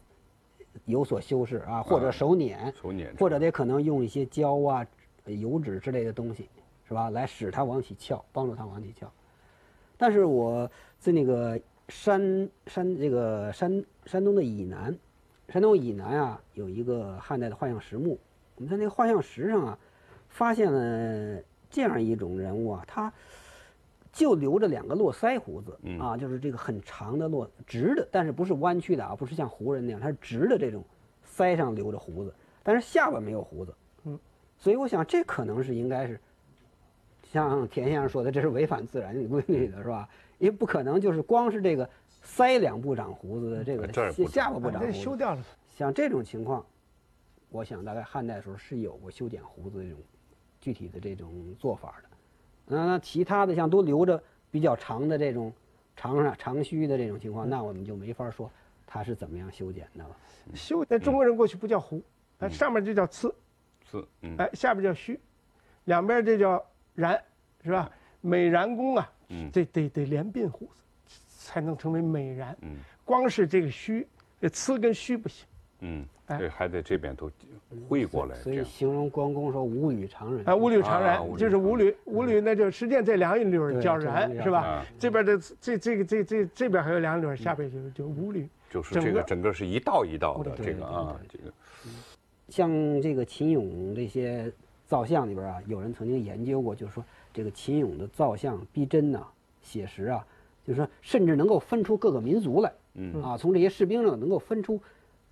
有所修饰啊，或者手捻，手捻或者得可能用一些胶啊、油脂之类的东西，是吧？来使它往起翘，帮助它往起翘。但是我在那个山山这个山山东的以南，山东以南啊有一个汉代的画像石墓，我们在那个画像石上啊，发现了这样一种人物啊，他就留着两个络腮胡子、啊，就是这个很长的络直的，但是不是弯曲的啊，不是像胡人那样，他是直的这种腮上留着胡子，但是下巴没有胡子。嗯，所以我想这可能是应该是像田先生说的，这是违反自然规律的，是吧？因为不可能就是光是这个腮两部长胡子的，这个下巴不长胡子。修掉了。像这种情况，我想大概汉代的时候是有过修剪胡子这种具体的这种做法的。那那其他的像都留着比较长的这种长上长须的这种情况，那我们就没法说他是怎么样修剪的了。修，在中国人过去不叫胡，它上面就叫刺，是嗯哎，下边叫须，两边这叫髯，是吧？美髯公啊，嗯这得得连鬓胡子，才能成为美髯。嗯光是这个须，这刺跟须不行。嗯，对还在这边都汇过来，所以形容关公说无履常人。啊，五缕长啊五髯缕长髯就是五缕，五缕那就实际上这两缕儿对叫这两缕髯是吧？啊？这边的这这个这这这边还有两缕儿，下边就就五缕。就是这个整个是一道一道的这个啊，这个。像这个秦俑这些造像里边啊，有人曾经研究过，就是说这个秦俑的造像逼真呐、写实啊，就是说甚至能够分出各个民族来，嗯。啊，从这些士兵上能够分出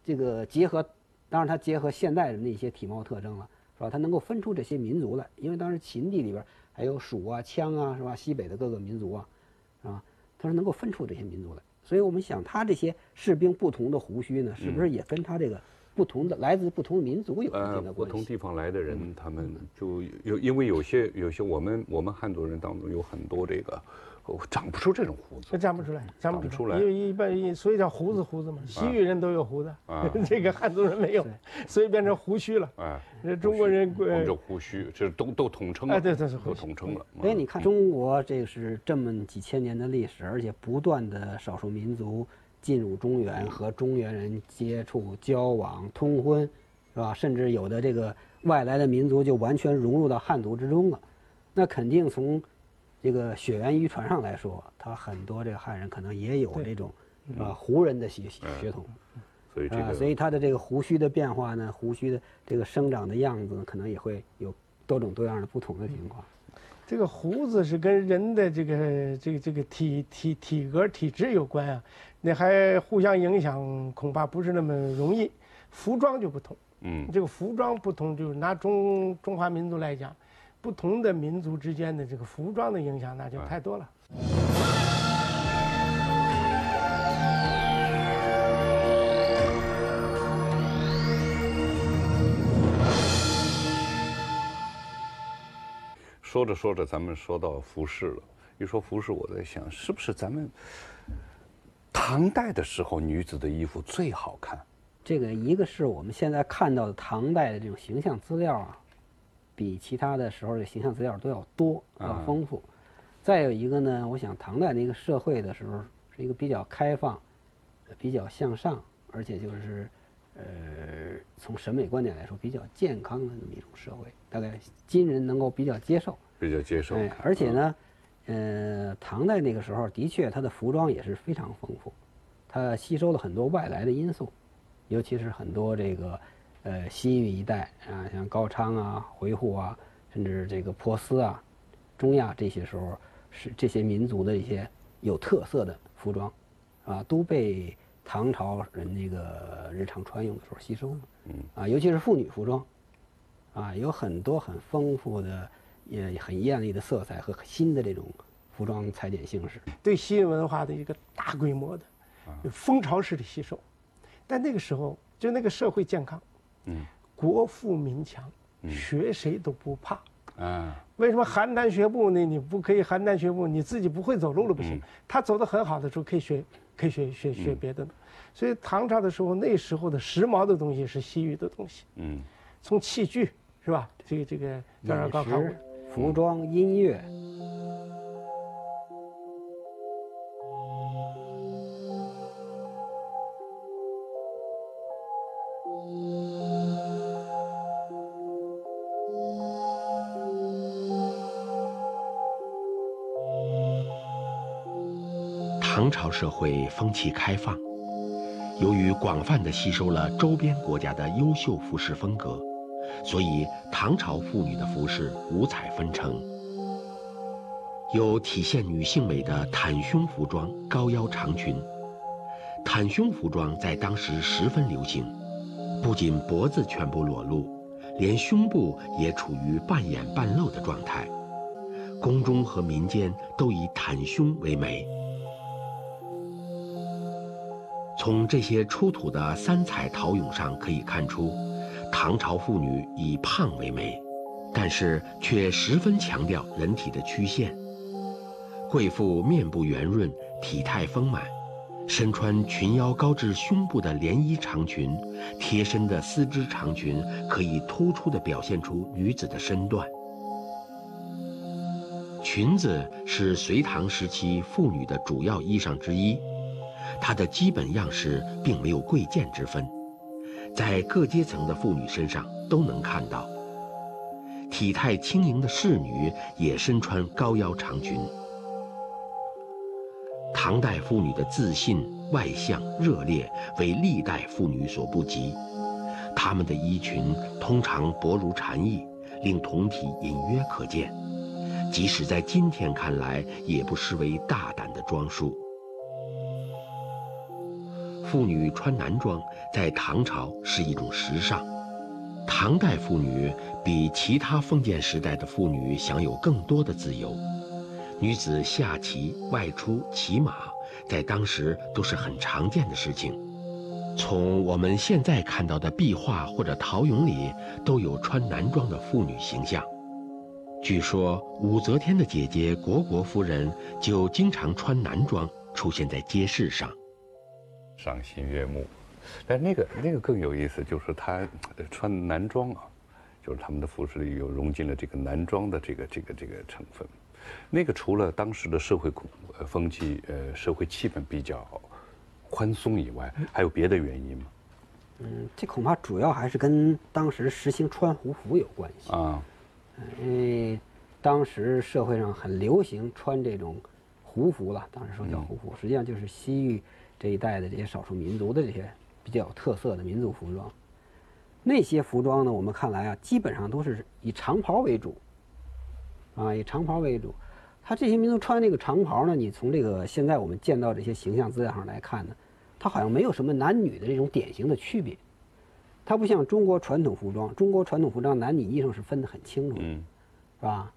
这个结合，当然它结合现代人的一些体貌特征了，是吧？它能够分出这些民族来，因为当时秦地里边还有蜀啊、羌啊，是吧？西北的各个民族啊，是吧？它是能够分出这些民族来，所以我们想，他这些士兵不同的胡须呢，是不是也跟他这个不同的来自不同民族有一呃定的关系？不同地方来的人，他们就有因为有些有些我们我们汉族人当中有很多这个哦长不出这种胡子，这长不出来，长不出来。因为一般一所以叫胡子胡子嘛，西域人都有胡子啊，这个汉族人没有，所以变成胡须了。哎，这中国人我们呃这胡须这都都统称了，哎对对是都统称了。所以你看，中国这是这么几千年的历史，而且不断的少数民族进入中原，和中原人接触、交往、通婚，是吧？甚至有的这个外来的民族就完全融入到汉族之中了。那肯定从这个血缘遗传上来说，他很多这个汉人可能也有这种啊胡人的血血统。啊，所以这个所以他的这个胡须的变化呢，胡须的这个生长的样子呢，可能也会有多种多样的不同的情况。这个胡子是跟人的这个这个这个体体体格体质有关啊，那还互相影响，恐怕不是那么容易。服装就不同，嗯这个服装不同，就是拿中中华民族来讲，不同的民族之间的这个服装的影响那就太多了。说着说着，咱们说到服饰了。一说服饰，我在想，是不是咱们唐代的时候女子的衣服最好看？这个一个是我们现在看到的唐代的这种形象资料啊，比其他的时候的形象资料都要多、要丰富。再有一个呢，我想唐代那个社会的时候是一个比较开放、呃比较向上，而且就是呃从审美观点来说比较健康的那么一种社会，大概今人能够比较接受。比较接受。哎，而且呢，呃，唐代那个时候的确它的服装也是非常丰富，它吸收了很多外来的因素，尤其是很多这个呃西域一带啊，像高昌啊、回鹘啊，甚至这个波斯啊、中亚这些时候是这些民族的一些有特色的服装啊，都被唐朝人那个日常穿用的时候吸收了。嗯啊，尤其是妇女服装啊，有很多很丰富的也很艳丽的色彩和新的这种服装裁剪形式。对西域文化的一个大规模的。蜂巢式的吸收，但那个时候就那个社会健康，嗯，国富民强，学谁都不怕，啊，为什么邯郸学步呢？你不可以邯郸学步，你自己不会走路了不行。他走得很好的时候可以学，可以学学学别的。所以唐朝的时候，那时候的时髦的东西是西域的东西，嗯，从器具是吧？这个这个，饮食、服装、音乐。唐朝社会风气开放，由于广泛地吸收了周边国家的优秀服饰风格，所以唐朝妇女的服饰五彩纷呈，有体现女性美的袒胸服装、高腰长裙。袒胸服装在当时十分流行，不仅脖子全部裸露，连胸部也处于半掩半露的状态。宫中和民间都以袒胸为美。从这些出土的三彩陶俑上可以看出，唐朝妇女以胖为美，但是却十分强调人体的曲线。贵妇面部圆润，体态丰满，身穿裙腰高至胸部的连衣长裙，贴身的丝织长裙可以突出地表现出女子的身段。裙子是隋唐时期妇女的主要衣裳之一。它的基本样式并没有贵贱之分，在各阶层的妇女身上都能看到。体态轻盈的侍女也身穿高腰长裙。唐代妇女的自信、外向、热烈，为历代妇女所不及。她们的衣裙通常薄如蝉翼，令胴体隐约可见，即使在今天看来，也不失为大胆的装束。妇女穿男装在唐朝是一种时尚。唐代妇女比其他封建时代的妇女享有更多的自由，女子下棋、外出、骑马，在当时都是很常见的事情。从我们现在看到的壁画或者陶俑里，都有穿男装的妇女形象。据说武则天的姐姐虢国夫人就经常穿男装出现在街市上。赏心悦目，但那个那个更有意思，就是他穿男装啊，就是他们的服饰里又融进了这个男装的这个这个这个成分。那个除了当时的社会风气呃社会气氛比较宽松以外，还有别的原因吗？嗯，这恐怕主要还是跟当时实行穿胡服有关系啊。因为当时社会上很流行穿这种胡服了，当时说叫胡服，实际上就是西域。这一代的这些少数民族的这些比较有特色的民族服装，那些服装呢，我们看来啊，基本上都是以长袍为主，啊，以长袍为主。他这些民族穿这个长袍呢，你从这个现在我们见到这些形象资料上来看呢，它好像没有什么男女的这种典型的区别。它不像中国传统服装，中国传统服装男女衣裳是分得很清楚的，是吧？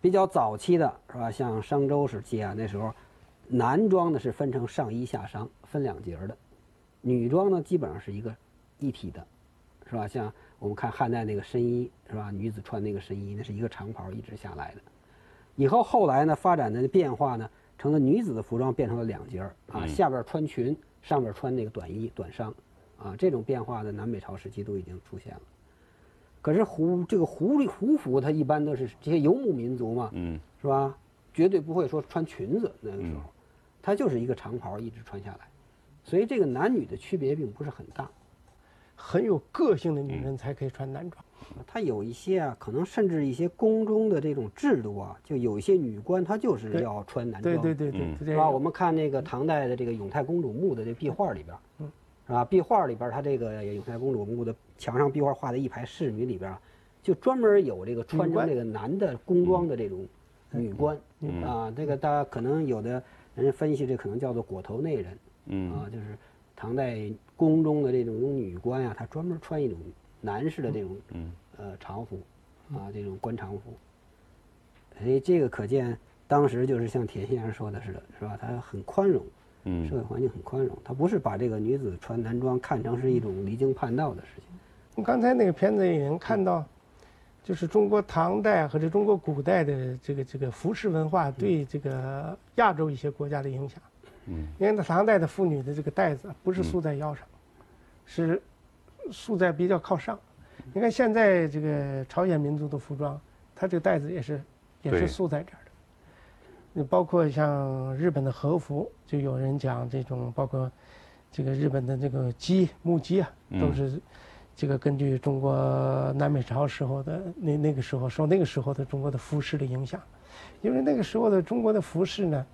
比较早期的是吧？像商周时期啊，那时候。男装呢是分成上衣下裳，分两节的；女装呢基本上是一个一体的，是吧？像我们看汉代那个深衣，是吧？女子穿那个深衣，那是一个长袍一直下来的。以后后来呢发展的变化呢，成了女子的服装变成了两截儿啊，下边穿裙，上边穿那个短衣短裳，啊，这种变化的南北朝时期都已经出现了。可是胡这个胡狸胡服，它一般都是这些游牧民族嘛，嗯，是吧？绝对不会说穿裙子那个时候。它就是一个长袍一直穿下来，所以这个男女的区别并不是很大。很有个性的女人才可以穿男装。她有一些啊，可能甚至一些宫中的这种制度啊，就有一些女官她就是要穿男装，对对对，嗯这是吧？我们看那个唐代的这个永泰公主墓的这壁画里边，嗯，是吧？壁画里边，她这个永泰公主墓的墙上壁画画的一排侍女里边，就专门有这个穿着这个男的宫装的这种女官，啊，这个大家可能有的人分析，这可能叫做裹头内人，嗯啊，就是唐代宫中的这种女官啊、她专门穿一种男士的这种嗯呃常服，啊，这种官常服。哎，这个可见当时就是像田先生说的似的，是吧？他很宽容，嗯社会环境很宽容，他不是把这个女子穿男装看成是一种离经叛道的事情。刚才那个片子也能看到，就是中国唐代或者中国古代的这个这个服饰文化对这个亚洲一些国家的影响。嗯，因为唐代的妇女的这个带子不是束在腰上，是束在比较靠上。你看现在这个朝鲜民族的服装，它这个带子也是也是束在这儿的。你包括像日本的和服，就有人讲这种，包括这个日本的这个鸡木鸡啊，都嗯是这个根据中国南北朝时候的那那个时候受那个时候的中国的服饰的影响，因为那个时候的中国的服饰呢，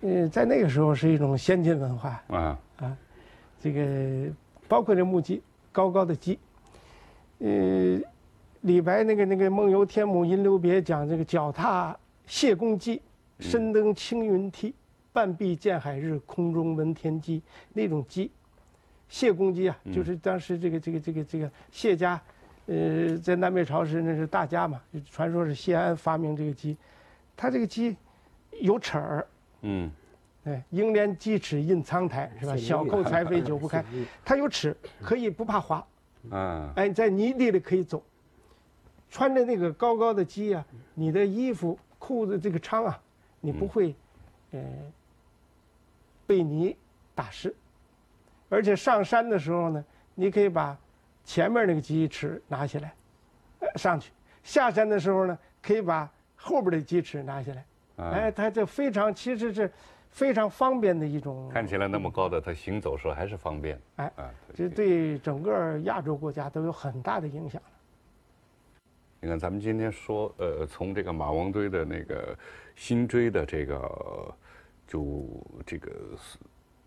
呃，在那个时候是一种先进文化，啊。啊。这个包括这木屐，高高的屐，呃，李白那个那个《梦游天姥吟留别》讲这个脚踏谢公屐，身登青云梯，半壁见海日，空中闻天鸡。那种鸡，谢公鸡啊，就是当时这个这个这个这个谢家，呃，在南北朝时那是大家嘛，传说是谢安发明这个鸡，他这个鸡有齿儿。嗯哎，英莲鸡齿印苍苔是吧？小扣柴扉久不开它有齿，可以不怕滑。啊哎，在泥地里可以走。穿着那个高高的鸡啊，你的衣服、裤子这个仓啊，你不会，呃，被泥打湿。而且上山的时候呢，你可以把前面那个鸡翅拿下来，呃上去；下山的时候呢，可以把后边的鸡翅拿下来。啊哎，它这非常其实是非常方便的一种。看起来那么高的，它行走时候还是方便。哎啊，这对整个亚洲国家都有很大的影响。你看，咱们今天说，呃，从这个马王堆的那个辛追的这个，就这个素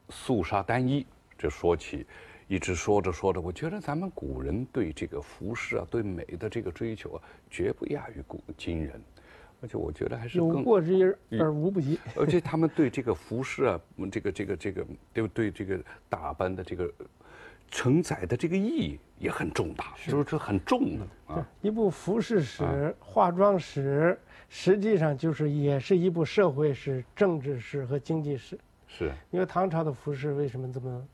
素纱单衣这说起，一直说着说着，我觉得咱们古人对这个服饰啊，对美的这个追求啊，绝不亚于古今人，而且我觉得还是有过之而而无不及。而且他们对这个服饰啊，嗯这个这个这个对对这个打扮的这个承载的这个意义也很重大，就是这很重的啊。一部服饰史、化妆史，实际上就是也是一部社会史、政治史和经济史。是，因为唐朝的服饰为什么这么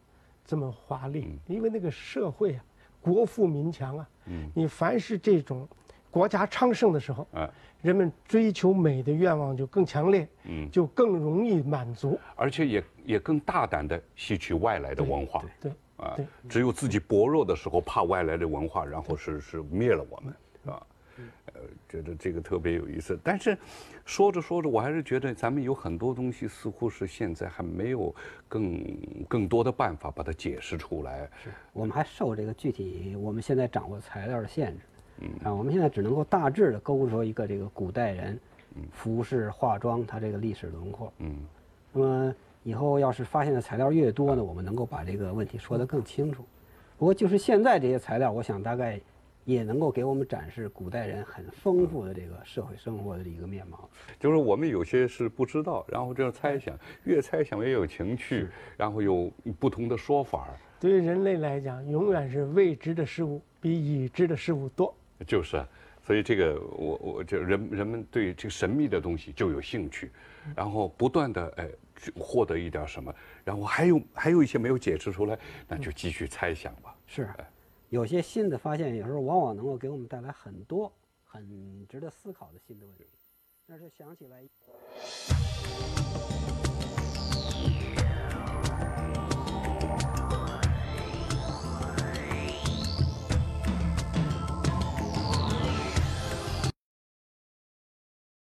这么华丽？嗯因为那个社会啊，国富民强啊，嗯你凡是这种国家昌盛的时候，啊，人们追求美的愿望就更强烈，嗯，就更容易满足。而且也也更大胆的吸取外来的文化。对，啊对，只有自己薄弱的时候，怕外来的文化，然后是是灭了我们？呃，觉得这个特别有意思。但是说着说着，我还是觉得咱们有很多东西似乎是现在还没有更更多的办法把它解释出来。是我们还受这个具体我们现在掌握材料的限制，嗯啊，我们现在只能够大致的勾出一个这个古代人服饰化妆它这个历史轮廓。嗯，那么以后要是发现的材料越多呢，我们能够把这个问题说得更清楚。不过就是现在这些材料，我想大概也能够给我们展示古代人很丰富的这个社会生活的一个面貌。就是我们有些是不知道，然后这样猜想，越猜想越有情趣，然后有不同的说法，对于人类来讲，永远是未知的事物比已知的事物多。就是啊，所以这个我我这人人们对这个神秘的东西就有兴趣，然后不断的哎去获得一点什么，然后还有还有一些没有解释出来，那就继续猜想吧。是，有些新的发现有时候往往能够给我们带来很多很值得思考的新的问题。但是想起来